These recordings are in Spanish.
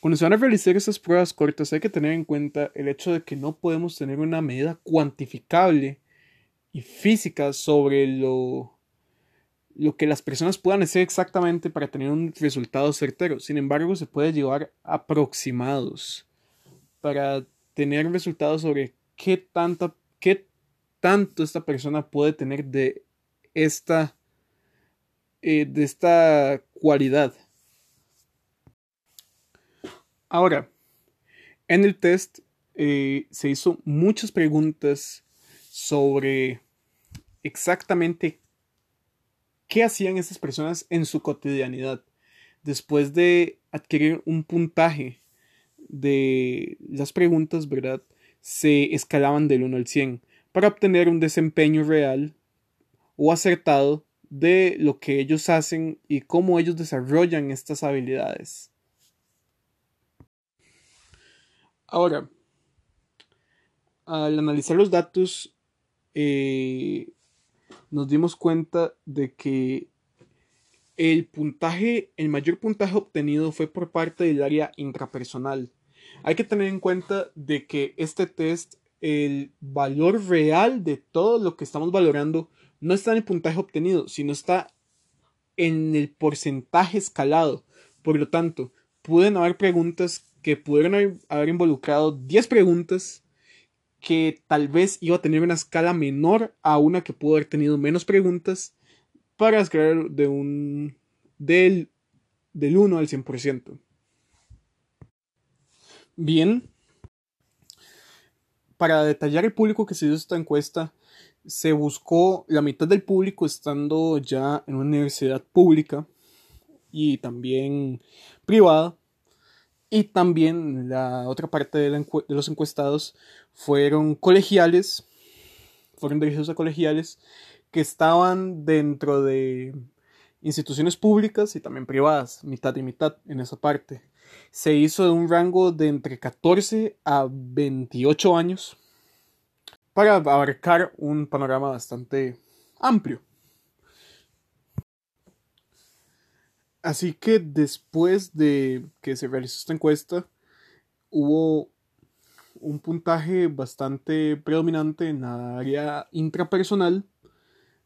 Cuando se van a realizar esas pruebas cortas hay que tener en cuenta el hecho de que no podemos tener una medida cuantificable y física sobre lo, lo que las personas puedan hacer exactamente para tener un resultado certero. Sin embargo, se puede llevar aproximados para tener resultados sobre qué, tanta, qué tanto esta persona puede tener de esta, eh, de esta cualidad. Ahora, en el test eh, se hizo muchas preguntas sobre exactamente qué hacían esas personas en su cotidianidad después de adquirir un puntaje de las preguntas, ¿verdad? Se escalaban del 1 al 100 para obtener un desempeño real o acertado de lo que ellos hacen y cómo ellos desarrollan estas habilidades. Ahora, al analizar los datos, eh, nos dimos cuenta de que el puntaje, el mayor puntaje obtenido fue por parte del área intrapersonal. Hay que tener en cuenta de que este test, el valor real de todo lo que estamos valorando, no está en el puntaje obtenido, sino está en el porcentaje escalado. Por lo tanto, pueden haber preguntas que pudieron haber involucrado 10 preguntas que tal vez iba a tener una escala menor a una que pudo haber tenido menos preguntas para escalar de un del, del 1 al 100%. Bien, para detallar el público que se hizo esta encuesta, se buscó la mitad del público estando ya en una universidad pública y también privada y también la otra parte de, los encuestados fueron colegiales, fueron dirigidos a colegiales que estaban dentro de instituciones públicas y también privadas, mitad y mitad en esa parte. Se hizo de un rango de entre 14 a 28 años para abarcar un panorama bastante amplio. Así que después de que se realizó esta encuesta, hubo un puntaje bastante predominante en la área intrapersonal,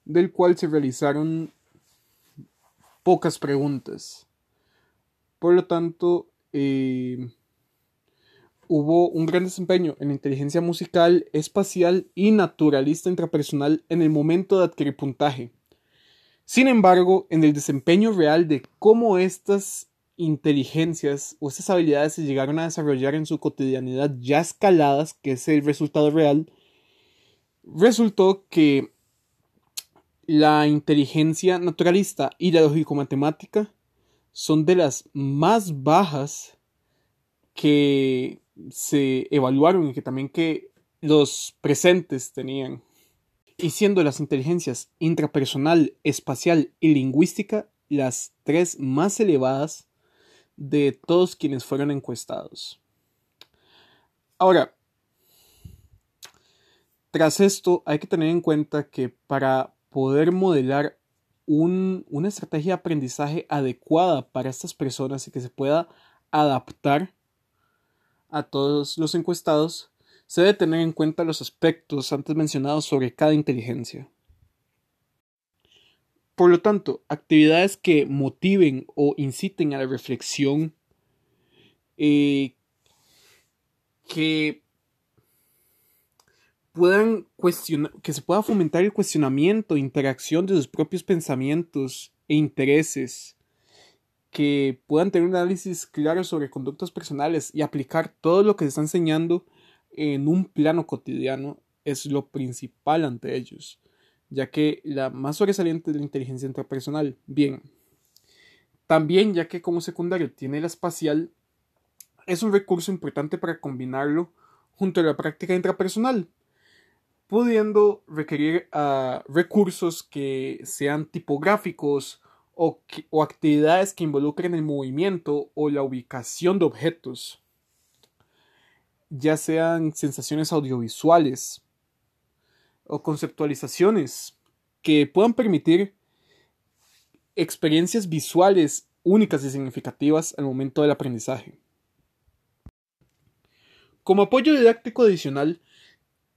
del cual se realizaron pocas preguntas. Por lo tanto, eh, hubo un gran desempeño en la inteligencia musical, espacial y naturalista intrapersonal en el momento de adquirir puntaje. Sin embargo, en el desempeño real de cómo estas inteligencias o estas habilidades se llegaron a desarrollar en su cotidianidad ya escaladas, que es el resultado real, resultó que la inteligencia naturalista y la lógico-matemática son de las más bajas que se evaluaron y que también que los presentes tenían y siendo las inteligencias intrapersonal, espacial y lingüística las tres más elevadas de todos quienes fueron encuestados. Ahora, tras esto hay que tener en cuenta que para poder modelar una estrategia de aprendizaje adecuada para estas personas y que se pueda adaptar a todos los encuestados, se debe tener en cuenta los aspectos antes mencionados sobre cada inteligencia. Por lo tanto, actividades que motiven o inciten a la reflexión, eh, que puedan cuestionar, que se pueda fomentar el cuestionamiento, interacción de sus propios pensamientos e intereses, que puedan tener un análisis claro sobre conductas personales y aplicar todo lo que se está enseñando en un plano cotidiano es lo principal ante ellos, ya que la más sobresaliente es la inteligencia intrapersonal. Bien, también ya que como secundario tiene la espacial, es un recurso importante para combinarlo junto a la práctica intrapersonal, pudiendo requerir ah, recursos que sean tipográficos o actividades que involucren el movimiento o la ubicación de objetos ya sean sensaciones audiovisuales o conceptualizaciones que puedan permitir experiencias visuales únicas y significativas al momento del aprendizaje. Como apoyo didáctico adicional,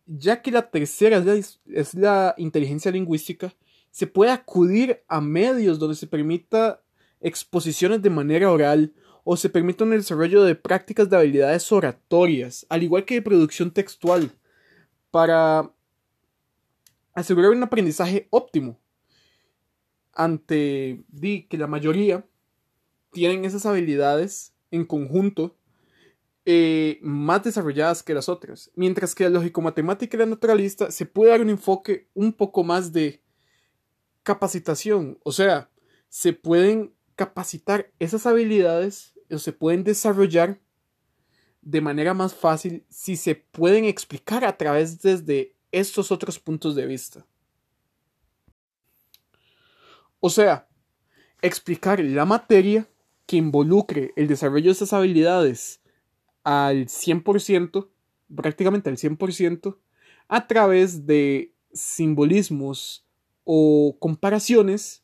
ya que la tercera es la, inteligencia lingüística, se puede acudir a medios donde se permita exposiciones de manera oral o se permita el desarrollo de prácticas de habilidades oratorias, al igual que de producción textual, para asegurar un aprendizaje óptimo. Ante di que la mayoría tienen esas habilidades en conjunto eh, más desarrolladas que las otras, mientras que la lógico-matemática y la naturalista se puede dar un enfoque un poco más de capacitación, o sea, se pueden capacitar esas habilidades o se pueden desarrollar de manera más fácil si se pueden explicar a través desde estos otros puntos de vista. O sea, explicar la materia que involucre el desarrollo de esas habilidades al 100%, prácticamente al 100%, a través de simbolismos o comparaciones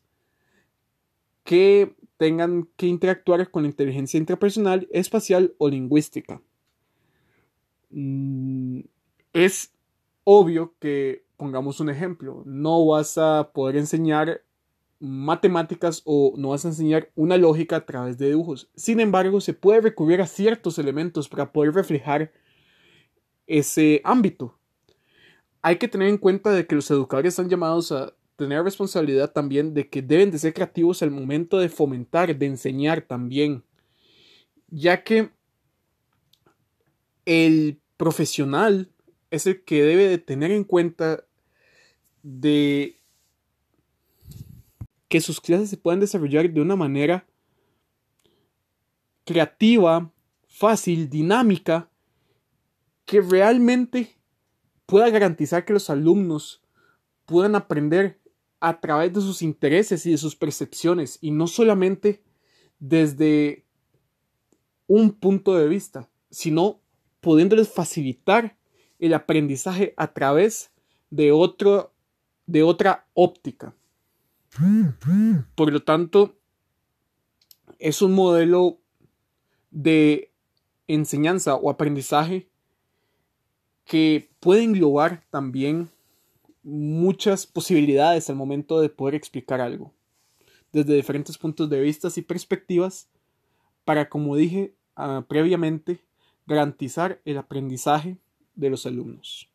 que tengan que interactuar con la inteligencia intrapersonal, espacial o lingüística. Mm, es obvio que, pongamos un ejemplo, no vas a poder enseñar matemáticas o no vas a enseñar una lógica a través de dibujos. Sin embargo, se puede recurrir a ciertos elementos para poder reflejar ese ámbito. Hay que tener en cuenta de que los educadores están llamados a tener responsabilidad también de que deben de ser creativos al momento de fomentar, de enseñar también, ya que el profesional es el que debe de tener en cuenta de que sus clases se puedan desarrollar de una manera creativa, fácil, dinámica, que realmente pueda garantizar que los alumnos puedan aprender a través de sus intereses y de sus percepciones y no solamente desde un punto de vista, sino pudiéndoles facilitar el aprendizaje a través de, otro, de otra óptica. Por lo tanto, es un modelo de enseñanza o aprendizaje que puede englobar también muchas posibilidades al momento de poder explicar algo, desde diferentes puntos de vista y perspectivas, para, como dije ah, previamente, garantizar el aprendizaje de los alumnos.